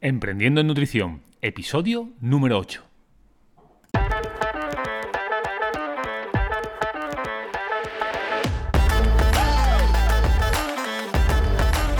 Emprendiendo en Nutrición, episodio número 8.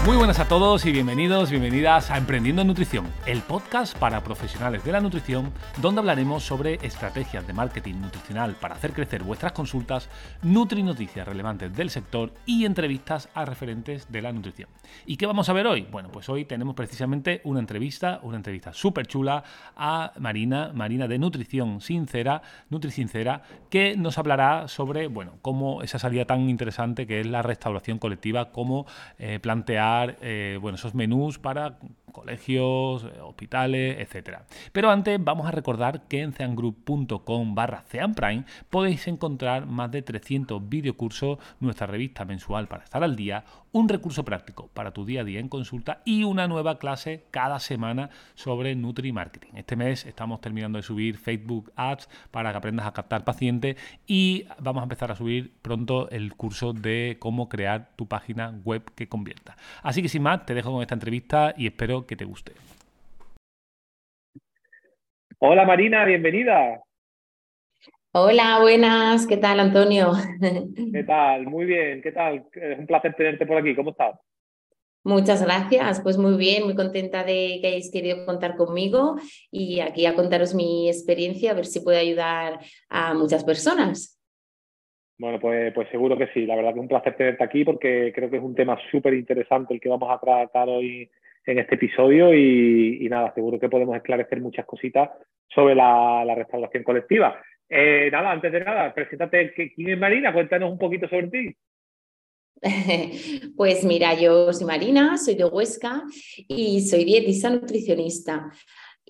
Muy buenas a todos y bienvenidos, bienvenidas a Emprendiendo en Nutrición, el podcast para profesionales de la nutrición, donde hablaremos sobre estrategias de marketing nutricional para hacer crecer vuestras consultas, nutri noticias relevantes del sector y entrevistas a referentes de la nutrición. ¿Y qué vamos a ver hoy? Bueno, pues hoy tenemos precisamente una entrevista, una entrevista súper chula a Marina, Marina de Nutrición Sincera, Nutri Sincera, que nos hablará sobre, bueno, cómo esa salida tan interesante que es la restauración colectiva, cómo eh, plantear eh, bueno, esos menús para colegios, eh, hospitales, etcétera. Pero antes vamos a recordar que en ceangroup.com barra ceanprime podéis encontrar más de 300 videocursos, nuestra revista mensual para estar al día, un recurso práctico para tu día a día en consulta y una nueva clase cada semana sobre Nutri Marketing. Este mes estamos terminando de subir Facebook Ads para que aprendas a captar pacientes y vamos a empezar a subir pronto el curso de cómo crear tu página web que convierta. Así que sin más, te dejo con esta entrevista y espero que te guste. Hola Marina, bienvenida. Hola, buenas, ¿qué tal Antonio? ¿Qué tal? Muy bien, ¿qué tal? Es un placer tenerte por aquí, ¿cómo estás? Muchas gracias, pues muy bien, muy contenta de que hayáis querido contar conmigo y aquí a contaros mi experiencia, a ver si puede ayudar a muchas personas. Bueno, pues, pues seguro que sí, la verdad que un placer tenerte aquí porque creo que es un tema súper interesante el que vamos a tratar hoy en este episodio y, nada, seguro que podemos esclarecer muchas cositas sobre la, restauración colectiva. Eh, nada, antes de nada, preséntate, ¿quién es Marina? Cuéntanos un poquito sobre ti. Pues mira, yo soy Marina, soy de Huesca y soy dietista nutricionista.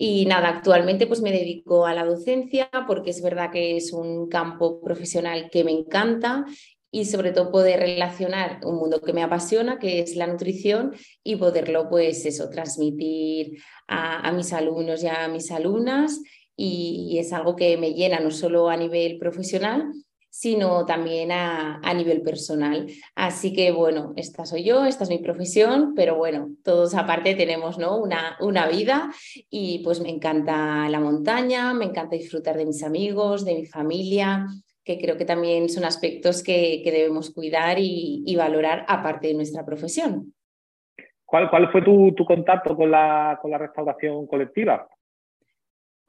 Y nada, actualmente pues me dedico a la docencia porque es verdad que es un campo profesional que me encanta y sobre todo poder relacionar un mundo que me apasiona, que es la nutrición, y poderlo, pues eso, transmitir a, mis alumnos y a mis alumnas. Y, es algo que me llena no solo a nivel profesional, sino también a, a, nivel personal. Así que bueno, esta soy yo, esta es mi profesión, pero bueno, todos aparte tenemos ¿no? una, una vida y pues me encanta la montaña, me encanta disfrutar de mis amigos, de mi familia, que creo que también son aspectos que, debemos cuidar y, valorar aparte de nuestra profesión. ¿Cuál, cuál fue tu, contacto con la, con la restauración colectiva?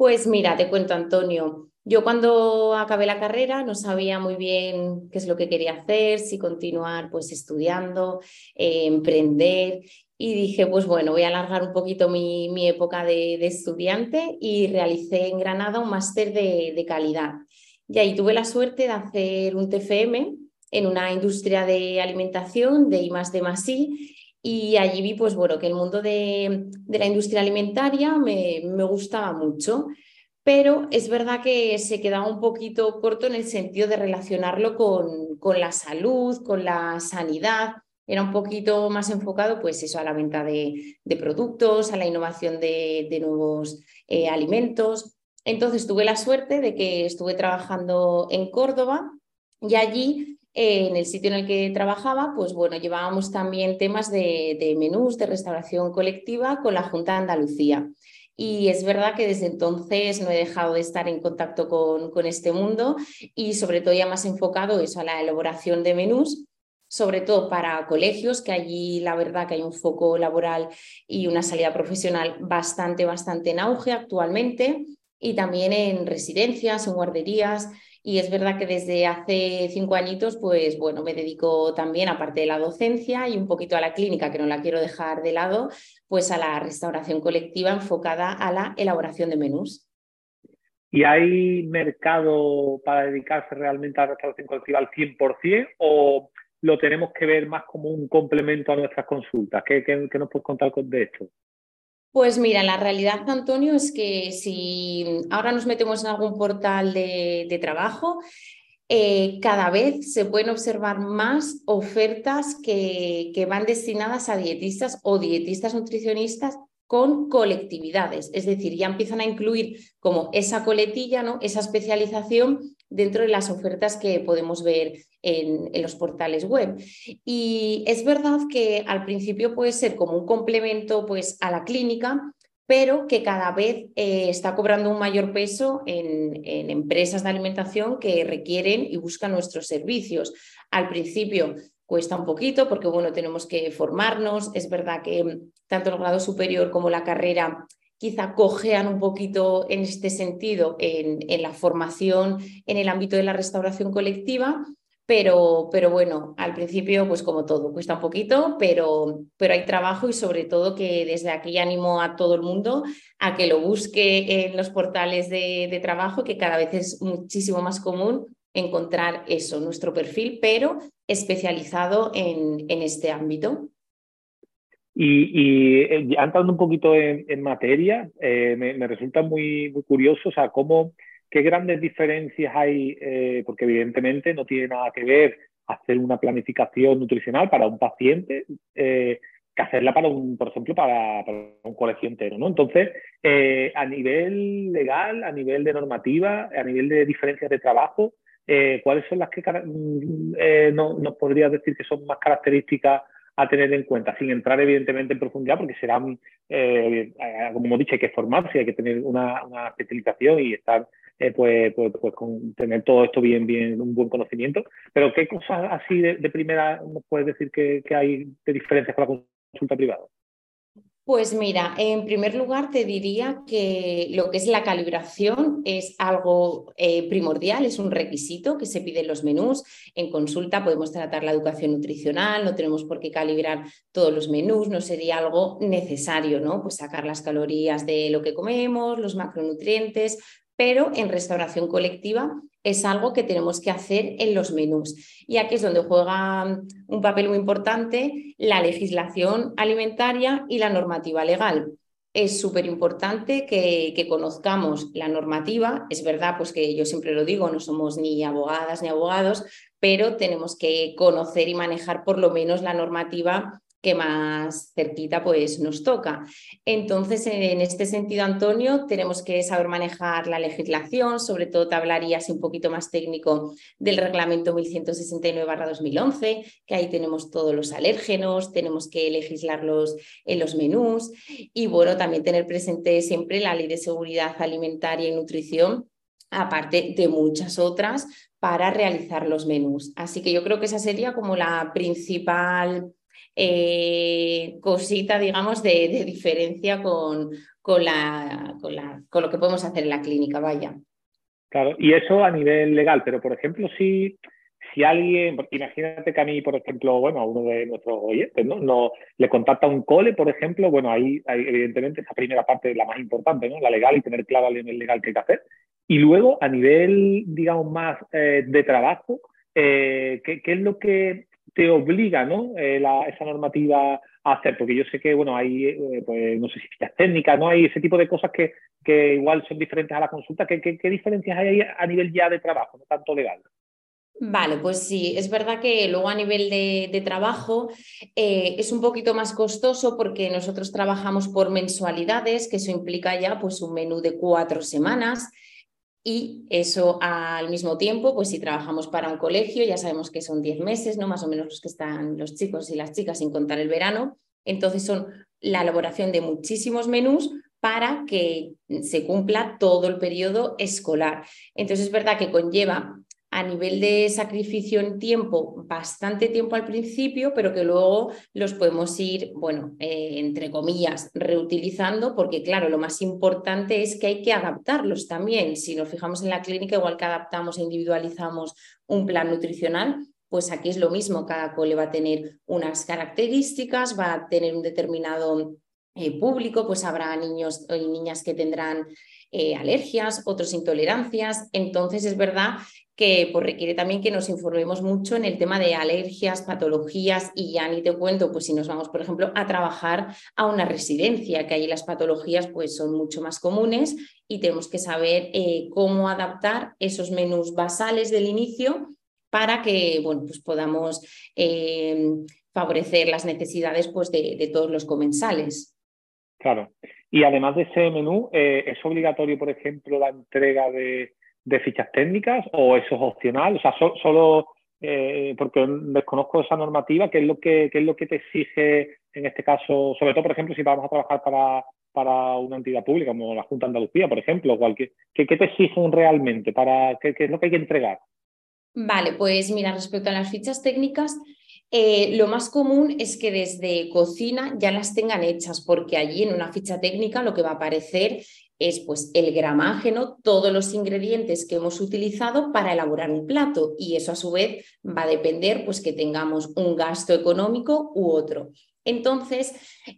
Pues mira, te cuento, Antonio. Yo cuando acabé la carrera no sabía muy bien qué es lo que quería hacer, si continuar pues estudiando, eh, emprender y dije, pues bueno, voy a alargar un poquito mi, mi época de, estudiante y realicé en Granada un máster de, de calidad. Y ahí tuve la suerte de hacer un TFM en una industria de alimentación de I más de más y allí vi pues bueno que el mundo de, la industria alimentaria me, gustaba mucho pero es verdad que se quedaba un poquito corto en el sentido de relacionarlo con, con la salud, con la sanidad. Era un poquito más enfocado, pues eso, a la venta de, productos, a la innovación de, nuevos eh, alimentos. Entonces tuve la suerte de que estuve trabajando en Córdoba y allí, en el sitio en el que trabajaba, pues bueno, llevábamos también temas de, menús, de restauración colectiva con la Junta de Andalucía. Y es verdad que desde entonces no he dejado de estar en contacto con, con este mundo y sobre todo ya más enfocado eso a la elaboración de menús sobre todo para colegios, que allí la verdad que hay un foco laboral y una salida profesional bastante, bastante en auge actualmente y también en residencias, en guarderías. Y es verdad que desde hace cinco añitos, pues bueno, me dedico también, aparte de la docencia y un poquito a la clínica, que no la quiero dejar de lado, pues a la restauración colectiva enfocada a la elaboración de menús. ¿Y hay mercado para dedicarse realmente a la restauración colectiva al 100% o lo tenemos que ver más como un complemento a nuestras consultas? ¿Qué, nos puedes contar de esto? Pues mira, la realidad, Antonio, es que si ahora nos metemos en algún portal de, trabajo, eh, cada vez se pueden observar más ofertas que, que, van destinadas a dietistas o dietistas nutricionistas con colectividades, es decir, ya empiezan a incluir como esa coletilla, ¿no? esa especialización dentro de las ofertas que podemos ver en, los portales web. Y es verdad que al principio puede ser como un complemento pues, a la clínica, pero que cada vez eh, está cobrando un mayor peso en, empresas de alimentación que requieren y buscan nuestros servicios. Al principio cuesta un poquito porque, bueno, tenemos que formarnos. Es verdad que tanto el grado superior como la carrera quizá cojean un poquito en este sentido en, la formación en el ámbito de la restauración colectiva, pero, pero bueno, al principio, pues como todo, cuesta un poquito, pero, pero hay trabajo y sobre todo que desde aquí animo a todo el mundo a que lo busque en los portales de, trabajo, que cada vez es muchísimo más común encontrar eso, nuestro perfil, pero especializado en, en este ámbito. Y, y eh, entrando un poquito en, materia, eh, me, resulta muy, muy curioso, o sea, cómo ¿Qué grandes diferencias hay? Eh, porque evidentemente no tiene nada que ver hacer una planificación nutricional para un paciente eh, que hacerla para un, por ejemplo, para, un colegio ¿no? Entonces, a nivel legal, a nivel de normativa, a nivel de diferencias de trabajo, ¿cuáles son las que mm, no, nos podrías decir que son más características a tener en cuenta, sin entrar evidentemente en profundidad, porque serán, como hemos dicho, hay que formarse, hay que tener una, una especialización y estar eh, pues, pues, pues, con tener todo esto bien, bien, un buen conocimiento. Pero ¿qué cosas así de, primera nos puedes decir que, hay de diferencias con la consulta privada? Pues mira, en primer lugar te diría que lo que es la calibración es algo eh, primordial, es un requisito que se pide en los menús. En consulta podemos tratar la educación nutricional, no tenemos por qué calibrar todos los menús, no sería algo necesario, ¿no? Pues sacar las calorías de lo que comemos, los macronutrientes, pero en restauración colectiva es algo que tenemos que hacer en los menús. Y aquí es donde juega un papel muy importante la legislación alimentaria y la normativa legal. Es súper importante que, conozcamos la normativa. Es verdad, pues que yo siempre lo digo, no somos ni abogadas ni abogados, pero tenemos que conocer y manejar por lo menos la normativa que más cerquita pues nos toca. Entonces, en este sentido, Antonio, tenemos que saber manejar la legislación, sobre todo te hablaría así un poquito más técnico del reglamento 1169-2011, que ahí tenemos todos los alérgenos, tenemos que legislarlos en los menús y bueno, también tener presente siempre la ley de seguridad alimentaria y nutrición aparte de muchas otras, para realizar los menús. Así que yo creo que esa sería como la principal eh, cosita, digamos, de, diferencia con, con, la, con, lo que podemos hacer en la clínica, vaya. Claro, y eso a nivel legal, pero por ejemplo, si, si alguien, imagínate que a mí, por ejemplo, bueno, a uno de nuestros oyentes, ¿no? no le contacta un cole, por ejemplo, bueno, ahí, evidentemente esa primera parte es la más importante, ¿no? La legal y tener claro a legal qué hay que hacer. Y luego, a nivel, digamos, más eh, de trabajo, eh, ¿qué, ¿qué, es lo que te obliga ¿no? Eh, esa normativa a hacer, porque yo sé que bueno, hay, eh, pues, no sé si técnicas, ¿no? hay ese tipo de cosas que, que igual son diferentes a la consulta. ¿Qué, qué, diferencias hay a nivel ya de trabajo, no tanto legal? Vale, pues sí, es verdad que luego a nivel de, trabajo eh, es un poquito más costoso porque nosotros trabajamos por mensualidades, que eso implica ya pues un menú de cuatro semanas y eso al mismo tiempo, pues si trabajamos para un colegio, ya sabemos que son 10 meses, ¿no? Más o menos los que están los chicos y las chicas sin contar el verano. Entonces son la elaboración de muchísimos menús para que se cumpla todo el periodo escolar. Entonces es verdad que conlleva a nivel de sacrificio en tiempo, bastante tiempo al principio, pero que luego los podemos ir, bueno, eh, entre comillas, reutilizando, porque claro, lo más importante es que hay que adaptarlos también. Si nos fijamos en la clínica, igual que adaptamos e individualizamos un plan nutricional, pues aquí es lo mismo, cada cole va a tener unas características, va a tener un determinado eh, público, pues habrá niños y niñas que tendrán eh, alergias, otros intolerancias. Entonces es verdad que pues, requiere también que nos informemos mucho en el tema de alergias, patologías y ya ni te cuento, pues si nos vamos, por ejemplo, a trabajar a una residencia, que ahí las patologías pues son mucho más comunes y tenemos que saber eh, cómo adaptar esos menús basales del inicio para que bueno, pues podamos eh, favorecer las necesidades pues, de, todos los comensales. Claro. Y además de ese menú, eh, ¿es obligatorio, por ejemplo, la entrega de, fichas técnicas o eso es opcional? O sea, solo eh, porque desconozco esa normativa, ¿qué es, lo que, es lo que te exige en este caso? Sobre todo, por ejemplo, si vamos a trabajar para, para una entidad pública como la Junta de Andalucía, por ejemplo? Cualquier, ¿qué, ¿Qué te exigen realmente? Para, qué, ¿Qué es lo que hay que entregar? Vale, pues mira, respecto a las fichas técnicas, eh, lo más común es que desde cocina ya las tengan hechas, porque allí en una ficha técnica lo que va a aparecer es pues el gramaje, todos los ingredientes que hemos utilizado para elaborar un plato y eso a su vez va a depender pues que tengamos un gasto económico u otro. Entonces,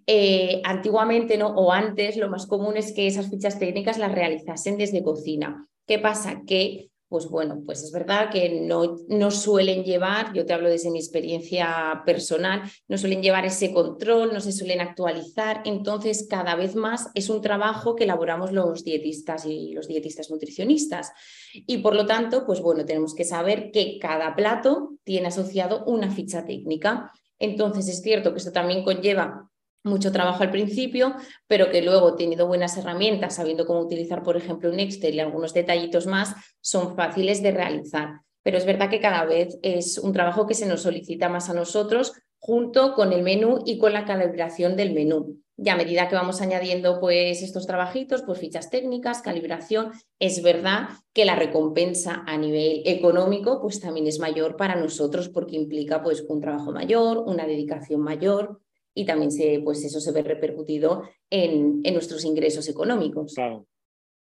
eh, antiguamente ¿no? o antes lo más común es que esas fichas técnicas las realizasen desde cocina. ¿Qué pasa? Que pues bueno, pues es verdad que no, no, suelen llevar, yo te hablo desde mi experiencia personal, no suelen llevar ese control, no se suelen actualizar, entonces cada vez más es un trabajo que elaboramos los dietistas y los dietistas nutricionistas. Y por lo tanto, pues bueno, tenemos que saber que cada plato tiene asociado una ficha técnica. Entonces es cierto que esto también conlleva mucho trabajo al principio, pero que luego tenido buenas herramientas, sabiendo cómo utilizar, por ejemplo, un Excel y algunos detallitos más, son fáciles de realizar. Pero es verdad que cada vez es un trabajo que se nos solicita más a nosotros junto con el menú y con la calibración del menú. Y a medida que vamos añadiendo pues estos trabajitos, pues fichas técnicas, calibración, es verdad que la recompensa a nivel económico pues también es mayor para nosotros porque implica pues un trabajo mayor, una dedicación mayor, y también se, pues eso se ve repercutido en, en, nuestros ingresos económicos. Claro,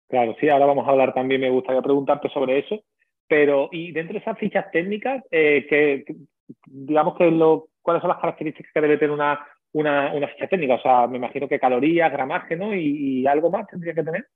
claro, sí, ahora vamos a hablar también, me gustaría preguntarte sobre eso, pero y dentro de esas fichas técnicas, eh, que, digamos que lo, cuáles son las características que debe tener una, una, una, ficha técnica, o sea, me imagino que calorías, gramaje, ¿no? Y, y algo más tendría que tener.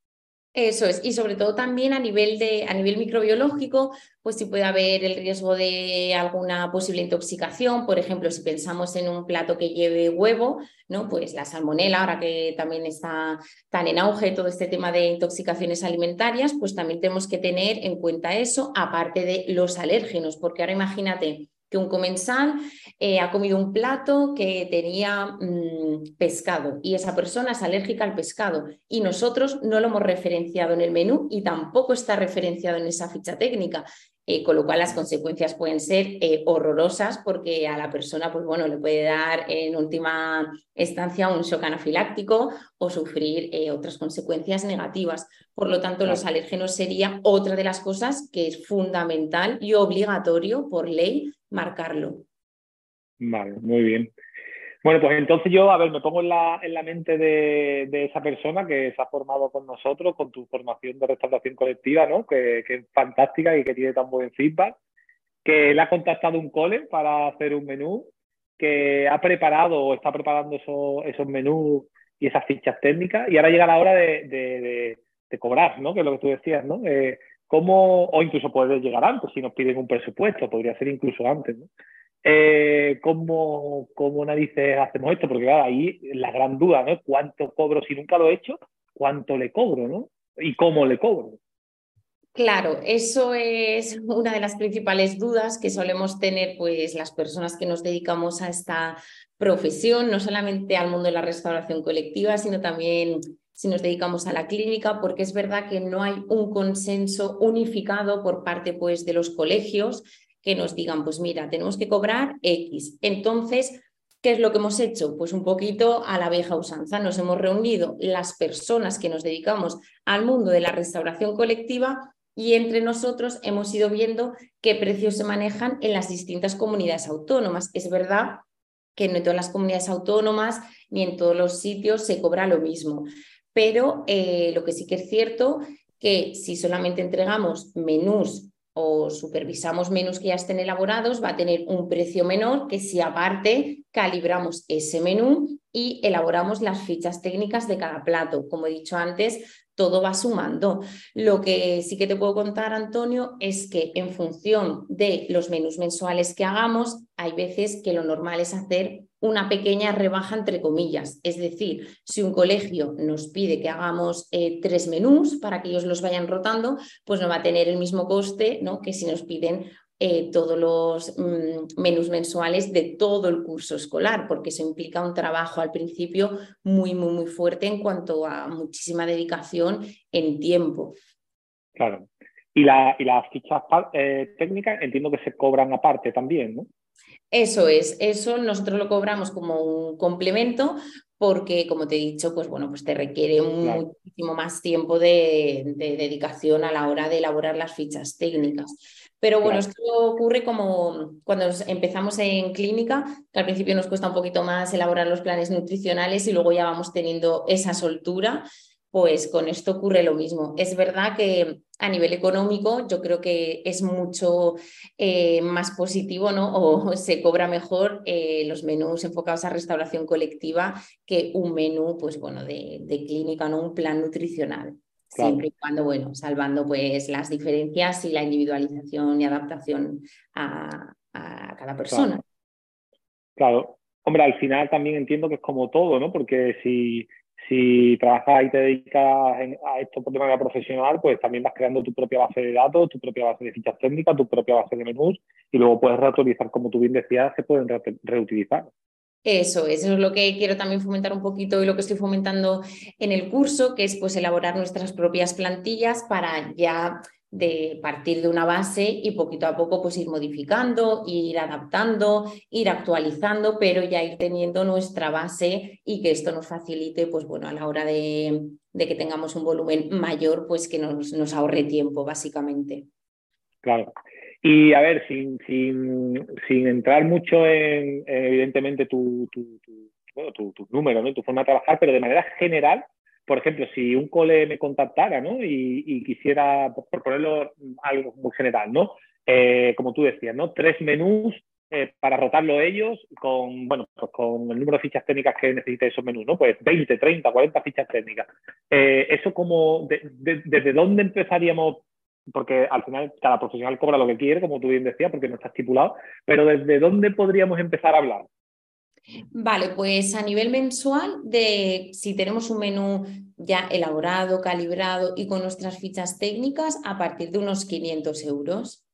Eso es, y sobre todo también a nivel, de, a nivel microbiológico, pues si puede haber el riesgo de alguna posible intoxicación, por ejemplo, si pensamos en un plato que lleve huevo, ¿no? Pues la salmonela, ahora que también está tan en auge todo este tema de intoxicaciones alimentarias, pues también tenemos que tener en cuenta eso, aparte de los alérgenos, porque ahora imagínate, que un comensal eh, ha comido un plato que tenía mm, pescado y esa persona es alérgica al pescado y nosotros no lo hemos referenciado en el menú y tampoco está referenciado en esa ficha técnica. Eh, con lo cual las consecuencias pueden ser eh, horrorosas porque a la persona pues, bueno, le puede dar en última instancia un shock anafiláctico o sufrir otras consecuencias negativas. Por lo tanto, los alérgenos sería otra de las cosas que es fundamental y obligatorio por ley marcarlo. Vale, muy bien. Bueno, pues entonces yo, a ver, me pongo en la, en la mente de, esa persona que se ha formado con nosotros, con tu formación de restauración colectiva, ¿no? Que, es fantástica y que tiene tan buen feedback, que le ha contactado un cole para hacer un menú, que ha preparado o está preparando esos, esos menús y esas fichas técnicas, y ahora llega la hora de, de, cobrar, ¿no? Que es lo que tú decías, ¿no? Eh, ¿Cómo, o incluso puede llegar antes si nos piden un presupuesto, podría ser incluso antes, ¿no? Eh, ¿cómo, ¿Cómo narices hacemos esto? Porque claro, ahí la gran duda, ¿no? ¿Cuánto cobro si nunca lo he hecho? ¿Cuánto le cobro, ¿no? ¿Y cómo le cobro? Claro, eso es una de las principales dudas que solemos tener pues las personas que nos dedicamos a esta profesión, no solamente al mundo de la restauración colectiva, sino también si nos dedicamos a la clínica, porque es verdad que no hay un consenso unificado por parte pues, de los colegios que nos digan, pues mira, tenemos que cobrar X. Entonces, ¿qué es lo que hemos hecho? Pues un poquito a la vieja usanza. Nos hemos reunido las personas que nos dedicamos al mundo de la restauración colectiva y entre nosotros hemos ido viendo qué precios se manejan en las distintas comunidades autónomas. Es verdad que no en todas las comunidades autónomas ni en todos los sitios se cobra lo mismo pero eh, lo que sí que es cierto que si solamente entregamos menús o supervisamos menús que ya estén elaborados, va a tener un precio menor que si aparte calibramos ese menú y elaboramos las fichas técnicas de cada plato. Como he dicho antes, todo va sumando. Lo que sí que te puedo contar, Antonio, es que en función de los menús mensuales que hagamos, hay veces que lo normal es hacer una pequeña rebaja entre comillas. Es decir, si un colegio nos pide que hagamos eh, tres menús para que ellos los vayan rotando, pues no va a tener el mismo coste ¿no? que si nos piden eh, todos los mm, menús mensuales de todo el curso escolar, porque eso implica un trabajo al principio muy, muy, muy fuerte en cuanto a muchísima dedicación en tiempo. Claro. Y, la, y las fichas eh, técnicas entiendo que se cobran aparte también, ¿no? Eso es, eso nosotros lo cobramos como un complemento porque, como te he dicho, pues bueno, pues te requiere muchísimo más tiempo de, dedicación a la hora de elaborar las fichas técnicas. Pero bueno, esto ocurre como cuando empezamos en clínica, que al principio nos cuesta un poquito más elaborar los planes nutricionales y luego ya vamos teniendo esa soltura pues con esto ocurre lo mismo. Es verdad que a nivel económico yo creo que es mucho eh, más positivo, ¿no? O se cobra mejor eh, los menús enfocados a restauración colectiva que un menú, pues bueno, de, clínica, ¿no? Un plan nutricional. Siempre y cuando, bueno, salvando pues las diferencias y la individualización y adaptación a, cada persona. claro. Hombre, al final también entiendo que es como todo, ¿no? Porque si si trabajas y te dedicas a esto de manera profesional, pues también vas creando tu propia base de datos, tu propia base de fichas técnicas, tu propia base de menús y luego puedes reutilizar, como tú bien decías, se pueden reutilizar. Eso, eso es lo que quiero también fomentar un poquito y lo que estoy fomentando en el curso, que es pues elaborar nuestras propias plantillas para ya de partir de una base y poquito a poco pues ir modificando, ir adaptando, ir actualizando, pero ya ir teniendo nuestra base y que esto nos facilite pues bueno a la hora de, que tengamos un volumen mayor pues que nos, nos, ahorre tiempo básicamente. Claro. Y a ver, sin, sin, entrar mucho en, evidentemente tu, tu, tu, tu, número, tu forma de trabajar, pero de manera general, por ejemplo, si un cole me contactara ¿no? y, quisiera, por ponerlo algo muy general, ¿no? Eh, como tú decías, ¿no? tres menús eh, para rotarlo ellos con, bueno, pues con el número de fichas técnicas que necesite esos menús, ¿no? Pues 20, 30, 40 fichas técnicas. Eh, eso como, ¿desde dónde empezaríamos? Porque al final cada profesional cobra lo que quiere, como tú bien decías, porque no está estipulado, pero ¿desde dónde podríamos empezar a hablar? Vale, pues a nivel mensual, de si tenemos un menú ya elaborado, calibrado y con nuestras fichas técnicas, a partir de unos 500 euros.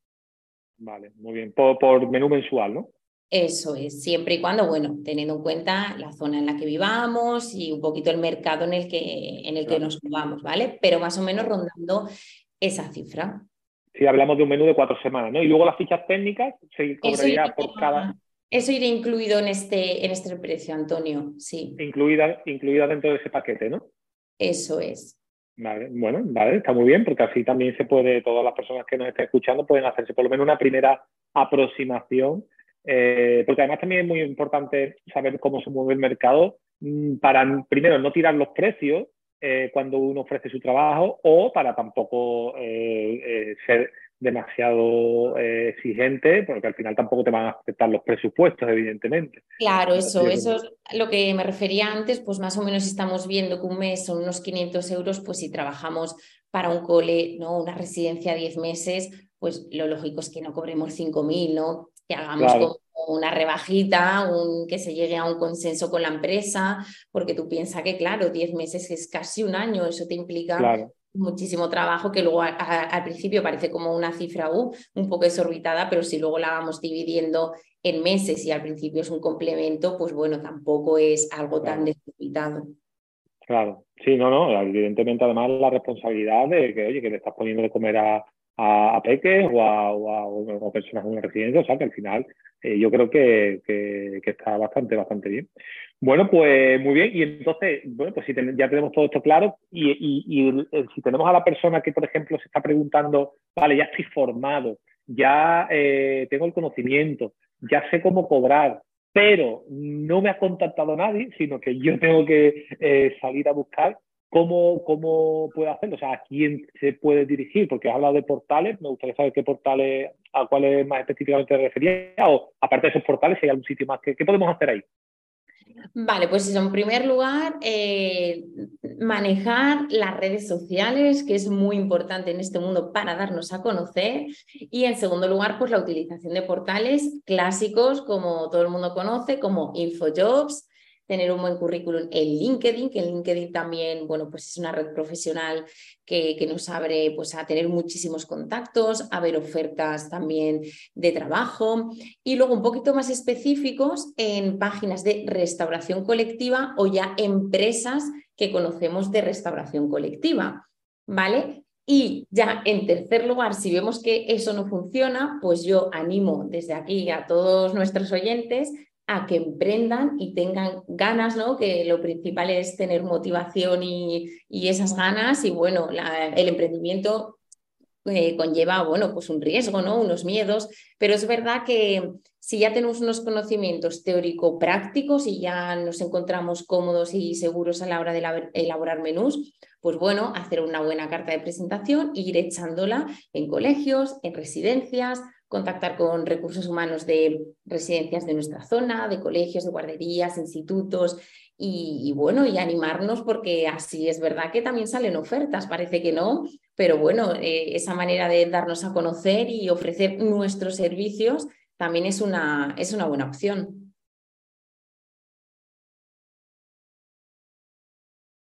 Vale, muy bien. Por, menú mensual, ¿no? Eso es, siempre y cuando, bueno, teniendo en cuenta la zona en la que vivamos y un poquito el mercado en el que, en el que nos movamos, ¿vale? Pero más o menos rondando esa cifra. Si hablamos de un menú de cuatro semanas, ¿no? Y luego las fichas técnicas se cobraría por cada. Eso irá incluido en este, en este precio, Antonio, sí. Incluida, incluida dentro de ese paquete, ¿no? Eso es. Vale, bueno, vale, está muy bien, porque así también se puede, todas las personas que nos estén escuchando pueden hacerse por lo menos una primera aproximación, eh, porque además también es muy importante saber cómo se mueve el mercado mm, para, primero, no tirar los precios eh, cuando uno ofrece su trabajo o para tampoco eh, ser demasiado eh, exigente, porque al final tampoco te van a aceptar los presupuestos, evidentemente. Claro, eso, eso es lo que me refería antes, pues más o menos estamos viendo que un mes son unos 500 euros, pues si trabajamos para un cole, ¿no? Una residencia 10 meses, pues lo lógico es que no cobremos 5.000, ¿no? Que hagamos como una rebajita, un, que se llegue a un consenso con la empresa, porque tú piensas que, claro, 10 meses es casi un año, eso te implica muchísimo trabajo que luego al principio parece como una cifra uh, un poco desorbitada, pero si luego la vamos dividiendo en meses y al principio es un complemento, pues bueno, tampoco es algo tan desorbitado. Claro, sí, no, no, evidentemente además la responsabilidad de que, oye, que le estás poniendo de comer a, a, peques o a, o a, personas en una residencia, o sea que al final eh, yo creo que, que, está bastante, bastante bien. Bueno, pues muy bien. Y entonces, bueno, pues si ya tenemos todo esto claro y, y, si tenemos a la persona que, por ejemplo, se está preguntando, vale, ya estoy formado, ya eh, tengo el conocimiento, ya sé cómo cobrar, pero no me ha contactado nadie, sino que yo tengo que eh, salir a buscar ¿Cómo, ¿Cómo puede hacerlo? O sea, ¿a quién se puede dirigir? Porque has hablado de portales, me gustaría saber qué portales, a cuáles más específicamente te refería, o aparte de esos portales, si hay algún sitio más, ¿qué, qué podemos hacer ahí? Vale, pues en primer lugar, eh, manejar las redes sociales, que es muy importante en este mundo para darnos a conocer. Y en segundo lugar, pues la utilización de portales clásicos, como todo el mundo conoce, como InfoJobs, tener un buen currículum en LinkedIn, que en LinkedIn también, bueno, pues es una red profesional que, que, nos abre pues a tener muchísimos contactos, a ver ofertas también de trabajo y luego un poquito más específicos en páginas de restauración colectiva o ya empresas que conocemos de restauración colectiva, ¿vale? Y ya en tercer lugar, si vemos que eso no funciona, pues yo animo desde aquí a todos nuestros oyentes a que emprendan y tengan ganas, ¿no? Que lo principal es tener motivación y, esas ganas y bueno, el emprendimiento eh, conlleva, bueno, pues un riesgo, ¿no? Unos miedos, pero es verdad que si ya tenemos unos conocimientos teórico-prácticos y ya nos encontramos cómodos y seguros a la hora de elaborar menús, pues bueno, hacer una buena carta de presentación e ir echándola en colegios, en residencias, contactar con recursos humanos de residencias de nuestra zona, de colegios, de guarderías, institutos y, bueno, y animarnos porque así es verdad que también salen ofertas, parece que no, pero bueno, eh, esa manera de darnos a conocer y ofrecer nuestros servicios también es una, es una buena opción.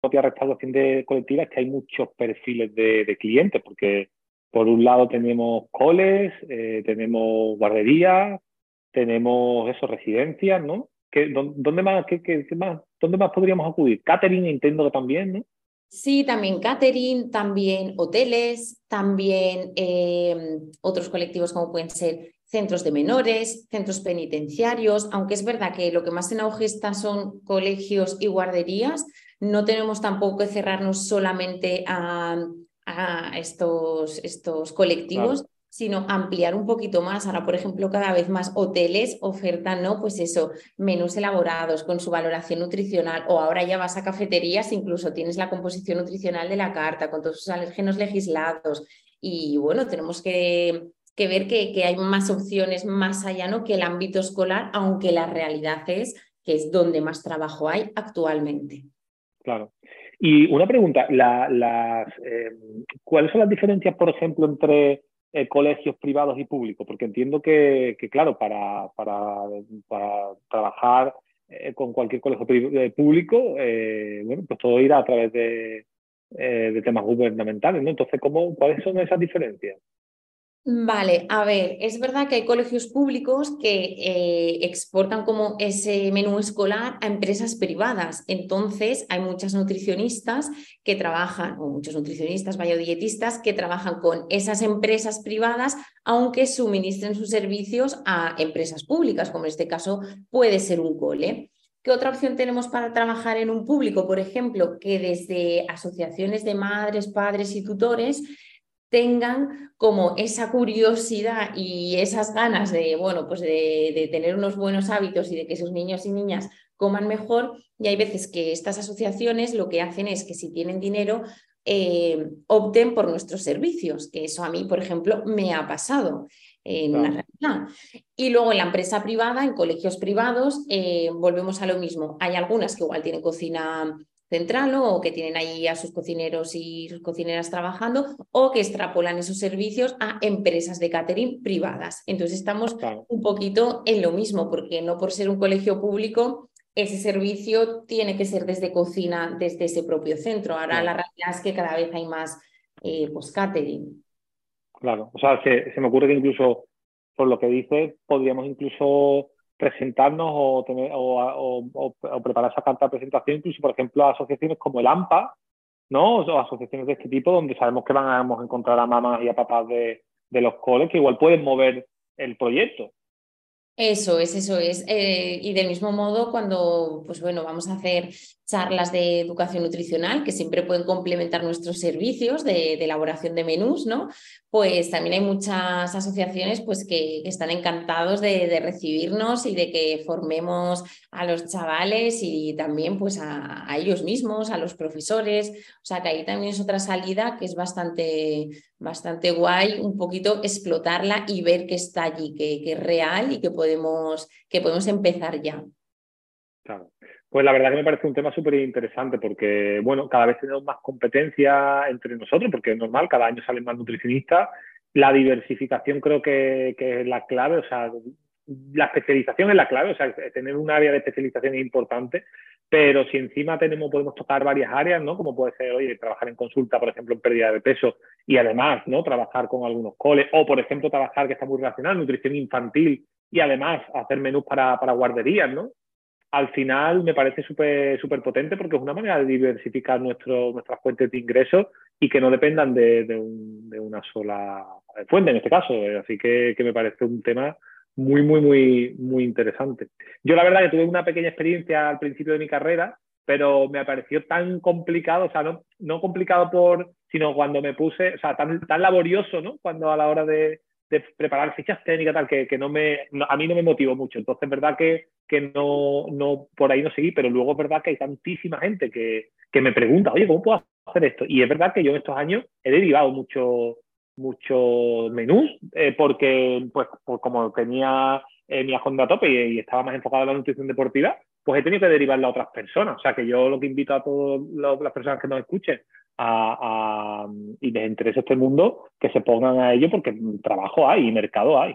propia restauración de colectiva es que hay muchos perfiles de clientes, porque por un lado tenemos coles, eh, tenemos guarderías, tenemos eso, residencias, ¿no? dónde, más, ¿Dónde más podríamos acudir? Catering, entiendo también, ¿no? Sí, también catering, también hoteles, también em, otros colectivos como pueden ser centros de menores, centros penitenciarios, aunque es verdad que lo que más en auge está son colegios y guarderías, no tenemos tampoco que cerrarnos solamente a, a estos, estos colectivos, sino ampliar un poquito más. Ahora, por ejemplo, cada vez más hoteles ofertan, ¿no? Pues eso, menús elaborados con su valoración nutricional, o ahora ya vas a cafeterías, incluso tienes la composición nutricional de la carta, con todos sus alérgenos legislados. Y bueno, tenemos que, que ver que, que, hay más opciones más allá ¿no? que el ámbito escolar, aunque la realidad es que es donde más trabajo hay actualmente. Claro. Y una pregunta, las, eh, ¿cuáles son las diferencias, por ejemplo, entre eh, colegios privados y públicos? Porque entiendo que, claro, para, para, trabajar eh, con cualquier colegio público, bueno, pues todo irá a través de, de temas gubernamentales, ¿no? Entonces, ¿cómo, ¿cuáles son esas diferencias? Vale, a ver, es verdad que hay colegios públicos que eh, exportan como ese menú escolar a empresas privadas. Entonces, hay muchas nutricionistas que trabajan, o muchos nutricionistas, biodietistas, que trabajan con esas empresas privadas, aunque suministren sus servicios a empresas públicas, como en este caso puede ser un cole. ¿Qué otra opción tenemos para trabajar en un público? Por ejemplo, que desde asociaciones de madres, padres y tutores tengan como esa curiosidad y esas ganas de, bueno, pues de, tener unos buenos hábitos y de que sus niños y niñas coman mejor. Y hay veces que estas asociaciones lo que hacen es que si tienen dinero, eh, opten por nuestros servicios, que eso a mí, por ejemplo, me ha pasado en una realidad. Y luego en la empresa privada, en colegios privados, eh, volvemos a lo mismo. Hay algunas que igual tienen cocina central o que tienen ahí a sus cocineros y sus cocineras trabajando o que extrapolan esos servicios a empresas de catering privadas. Entonces estamos un poquito en lo mismo, porque no por ser un colegio público, ese servicio tiene que ser desde cocina, desde ese propio centro. Ahora la realidad es que cada vez hay más eh, pues, catering. Claro, o sea, se, se me ocurre que incluso por lo que dices, podríamos incluso presentarnos o, tener, o, preparar esa carta de presentación, incluso, por ejemplo, a asociaciones como el AMPA, ¿no? O asociaciones de este tipo, donde sabemos que van a encontrar a mamás y a papás de, de los coles que igual pueden mover el proyecto. Eso es, eso es. Eh, y del mismo modo, cuando pues bueno, vamos a hacer charlas de educación nutricional que siempre pueden complementar nuestros servicios de, elaboración de menús, ¿no? Pues también hay muchas asociaciones pues, que, están encantados de, recibirnos y de que formemos a los chavales y también pues, a, ellos mismos, a los profesores. O sea que ahí también es otra salida que es bastante, bastante guay, un poquito explotarla y ver que está allí, que, que es real y que podemos, que podemos empezar ya. Pues la verdad que me parece un tema súper interesante porque, bueno, cada vez tenemos más competencia entre nosotros, porque es normal, cada año salen más nutricionistas. La diversificación creo que, es la clave, o sea, la especialización es la clave, o sea, tener un área de especialización es importante, pero si encima tenemos, podemos tocar varias áreas, ¿no? Como puede ser, oye, trabajar en consulta, por ejemplo, en pérdida de peso y además, ¿no? Trabajar con algunos coles o, por ejemplo, trabajar, que está muy relacionado, nutrición infantil y además hacer menús para, para guarderías, ¿no? Al final me parece súper súper potente porque es una manera de diversificar nuestro, nuestras fuentes de ingresos y que no dependan de, una sola fuente en este caso. Así que, que, me parece un tema muy, muy, muy, muy interesante. Yo la verdad que tuve una pequeña experiencia al principio de mi carrera, pero me pareció tan complicado, o sea, no, no complicado por, sino cuando me puse, o sea, tan, tan laborioso, ¿no? Cuando a la hora de, de preparar fichas técnicas, tal, que, que no me, a mí no me motivó mucho. Entonces, es verdad que, que no, no, por ahí no seguí, pero luego es verdad que hay tantísima gente que, que me pregunta, oye, ¿cómo puedo hacer esto? Y es verdad que yo en estos años he derivado mucho, muchos menús, eh, porque, pues, pues, como tenía eh, mi agenda a tope y, estaba más enfocado en la nutrición deportiva, pues he tenido que derivarla a otras personas. O sea, que yo lo que invito a todas las personas que nos escuchen a, y les interesa este mundo, que se pongan a ello porque trabajo hay y mercado hay.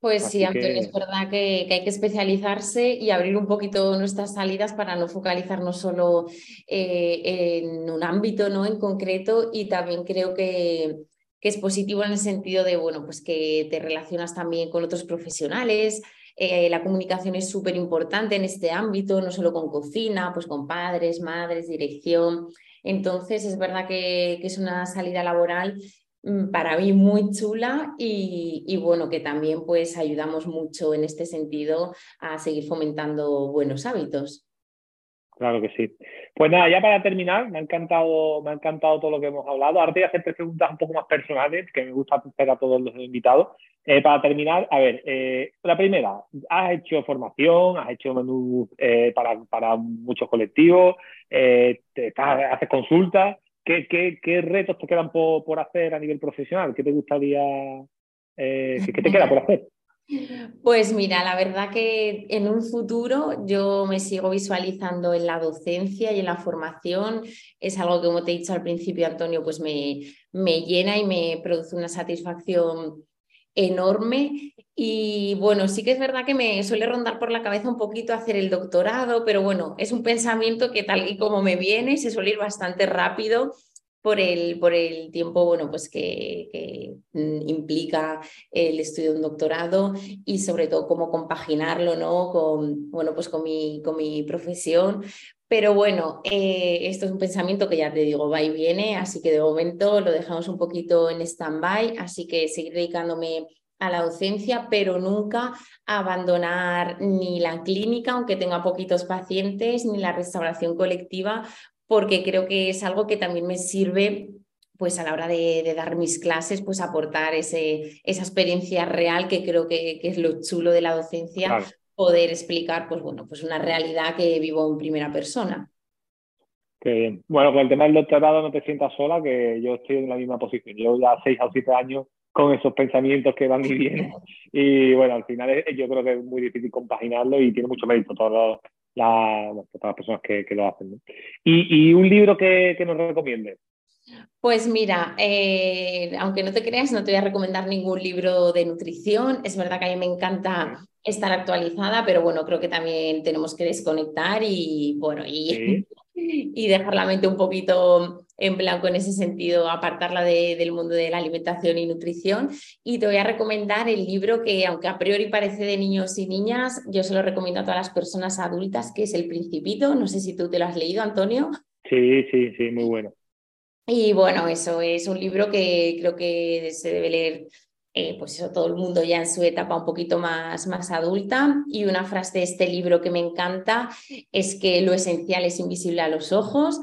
Pues sí, Antonio, es verdad que, hay que especializarse y abrir un poquito nuestras salidas para no focalizarnos solo eh, en un ámbito ¿no? en concreto y también creo que, que, es positivo en el sentido de, bueno, pues que te relacionas también con otros profesionales, eh, la comunicación es súper importante en este ámbito, no solo con cocina, pues con padres, madres, dirección. Entonces, es verdad que, es una salida laboral mm, para mí muy chula y, bueno, que también pues ayudamos mucho en este sentido a seguir fomentando buenos hábitos. Claro que sí. Pues nada, ya para terminar, me ha encantado, me ha encantado todo lo que hemos hablado. Ahora te voy a hacer preguntas un poco más personales, que me gusta hacer a todos los invitados. Eh, para terminar, a ver, eh, la primera, has hecho formación, has hecho menús eh, para, para, muchos colectivos, te, haces consultas. ¿Qué, qué, qué retos te quedan por, por, hacer a nivel profesional? ¿Qué te gustaría, qué te queda por hacer? Pues mira, la verdad que en un futuro yo me sigo visualizando en la docencia y en la formación. Es algo que, como te he dicho al principio, Antonio, pues me, me llena y me produce una satisfacción enorme. Y bueno, sí que es verdad que me suele rondar por la cabeza un poquito hacer el doctorado, pero bueno, es un pensamiento que tal y como me viene, se suele ir bastante rápido por el, por el tiempo bueno, pues que, mm, implica el estudio de un doctorado y sobre todo cómo compaginarlo ¿no? con, bueno, pues con, mi, con mi profesión. Pero bueno, eh, esto es un pensamiento que ya te digo, va y viene, así que de momento lo dejamos un poquito en stand-by, así que seguir dedicándome a la docencia, pero nunca abandonar ni la clínica, aunque tenga poquitos pacientes, ni la restauración colectiva, porque creo que es algo que también me sirve pues a la hora de, dar mis clases, pues aportar ese, esa experiencia real que creo que, es lo chulo de la docencia, poder explicar pues bueno, pues una realidad que vivo en primera persona. Bueno, con el tema del doctorado no te sientas sola, que yo estoy en la misma posición. Yo ya seis o siete años con esos pensamientos que van y vienen. Y bueno, al final yo creo que es muy difícil compaginarlo y tiene mucho mérito todas las, las personas que, lo hacen. ¿Y, un libro que, nos recomiendes? Pues mira, eh, aunque no te creas, no te voy a recomendar ningún libro de nutrición. Es verdad que a mí me encanta estar actualizada, pero bueno, creo que también tenemos que desconectar y bueno, y, y dejar la mente un poquito en blanco en ese sentido, apartarla del mundo de la alimentación y nutrición. Y te voy a recomendar el libro que, aunque a priori parece de niños y niñas, yo se lo recomiendo a todas las personas adultas, que es El Principito. No sé si tú te lo has leído, Antonio. Sí, sí, sí, muy bueno. Y bueno, eso es un libro que creo que se debe leer eh, pues eso, todo el mundo ya en su etapa un poquito más, más adulta. Y una frase de este libro que me encanta es que lo esencial es invisible a los ojos,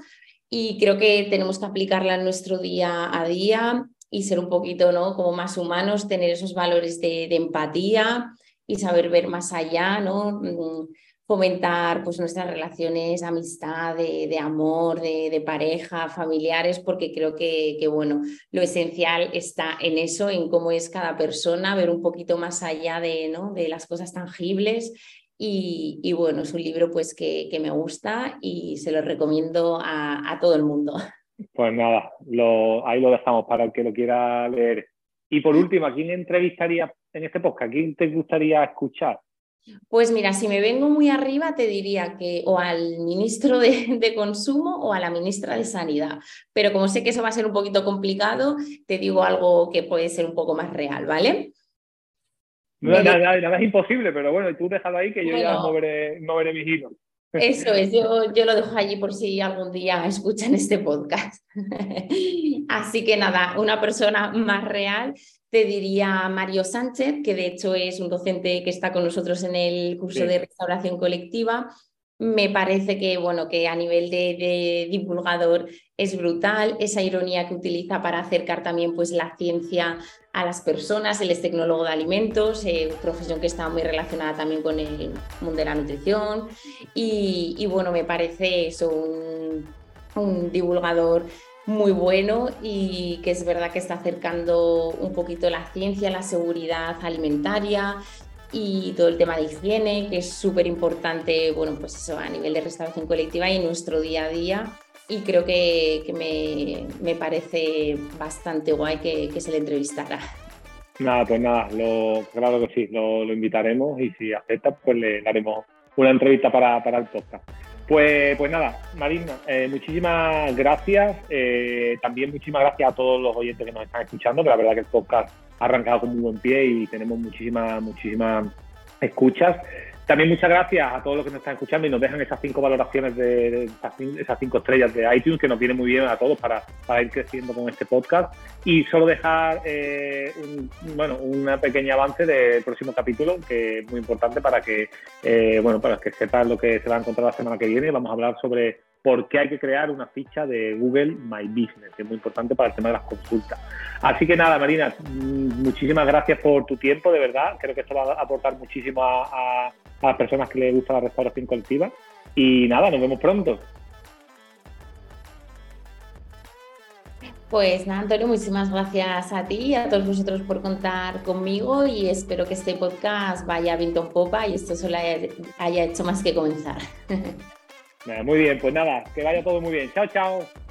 y creo que tenemos que aplicarla en nuestro día a día y ser un poquito ¿no? como más humanos, tener esos valores de, empatía y saber ver más allá, ¿no? Mm, fomentar pues, nuestras relaciones, amistad, de, amor, de, pareja, familiares, porque creo que, que, bueno, lo esencial está en eso, en cómo es cada persona, ver un poquito más allá de, ¿no? de las cosas tangibles y, bueno, es un libro pues que, me gusta y se lo recomiendo a, todo el mundo. Pues nada, ahí lo dejamos para el que lo quiera leer. Y por último, ¿a quién entrevistaría en este podcast? ¿A quién te gustaría escuchar? Pues mira, si me vengo muy arriba, te diría que o al ministro de, de, Consumo o a la ministra de Sanidad. Pero como sé que eso va a ser un poquito complicado, te digo algo que puede ser un poco más real, ¿vale? Nada, es imposible, pero bueno, tú déjalo ahí que yo ya moveré, moveré mis hilos. Eso es, yo, yo, lo dejo allí por si algún día escuchan este podcast. Así que nada, una persona más real te diría Mario Sánchez, que de hecho es un docente que está con nosotros en el curso de restauración colectiva me parece que, bueno, que a nivel de, divulgador es brutal esa ironía que utiliza para acercar también pues, la ciencia a las personas. Él es tecnólogo de alimentos, eh, profesión que está muy relacionada también con el mundo de la nutrición. Y, bueno, me parece eso, un, divulgador muy bueno y que es verdad que está acercando un poquito la ciencia, la seguridad alimentaria y todo el tema de higiene, que es súper importante, bueno, pues eso a nivel de restauración colectiva y en nuestro día a día. Y creo que, que me, me, parece bastante guay que, que, se le entrevistara. Nada, pues nada, lo, claro que sí, lo, lo invitaremos y si acepta, pues le daremos una entrevista para, para el podcast. Pues, pues nada, Marina, eh, muchísimas gracias. Eh, también muchísimas gracias a todos los oyentes que nos están escuchando, que la verdad que el podcast ha arrancado con muy buen pie y tenemos muchísimas, muchísimas escuchas. También muchas gracias a todos los que nos están escuchando y nos dejan esas cinco valoraciones de, esas, cinco estrellas de iTunes que nos viene muy bien a todos para, para ir creciendo con este podcast. Y solo dejar eh, un, bueno, una pequeña avance del próximo capítulo que es muy importante para que eh, bueno para que sepan lo que se va a encontrar la semana que viene. Vamos a hablar sobre por qué hay que crear una ficha de Google My Business, que es muy importante para el tema de las consultas. Así que nada, Marina, muchísimas gracias por tu tiempo, de verdad. Creo que esto va a aportar muchísimo a a las personas que les gusta la restauración colectiva. Y nada, nos vemos pronto. Pues nada, Antonio, muchísimas gracias a ti y a todos vosotros por contar conmigo y espero que este podcast vaya viento en popa y esto solo haya hecho más que comenzar. Muy bien, pues nada, que vaya todo muy bien. Chao, chao.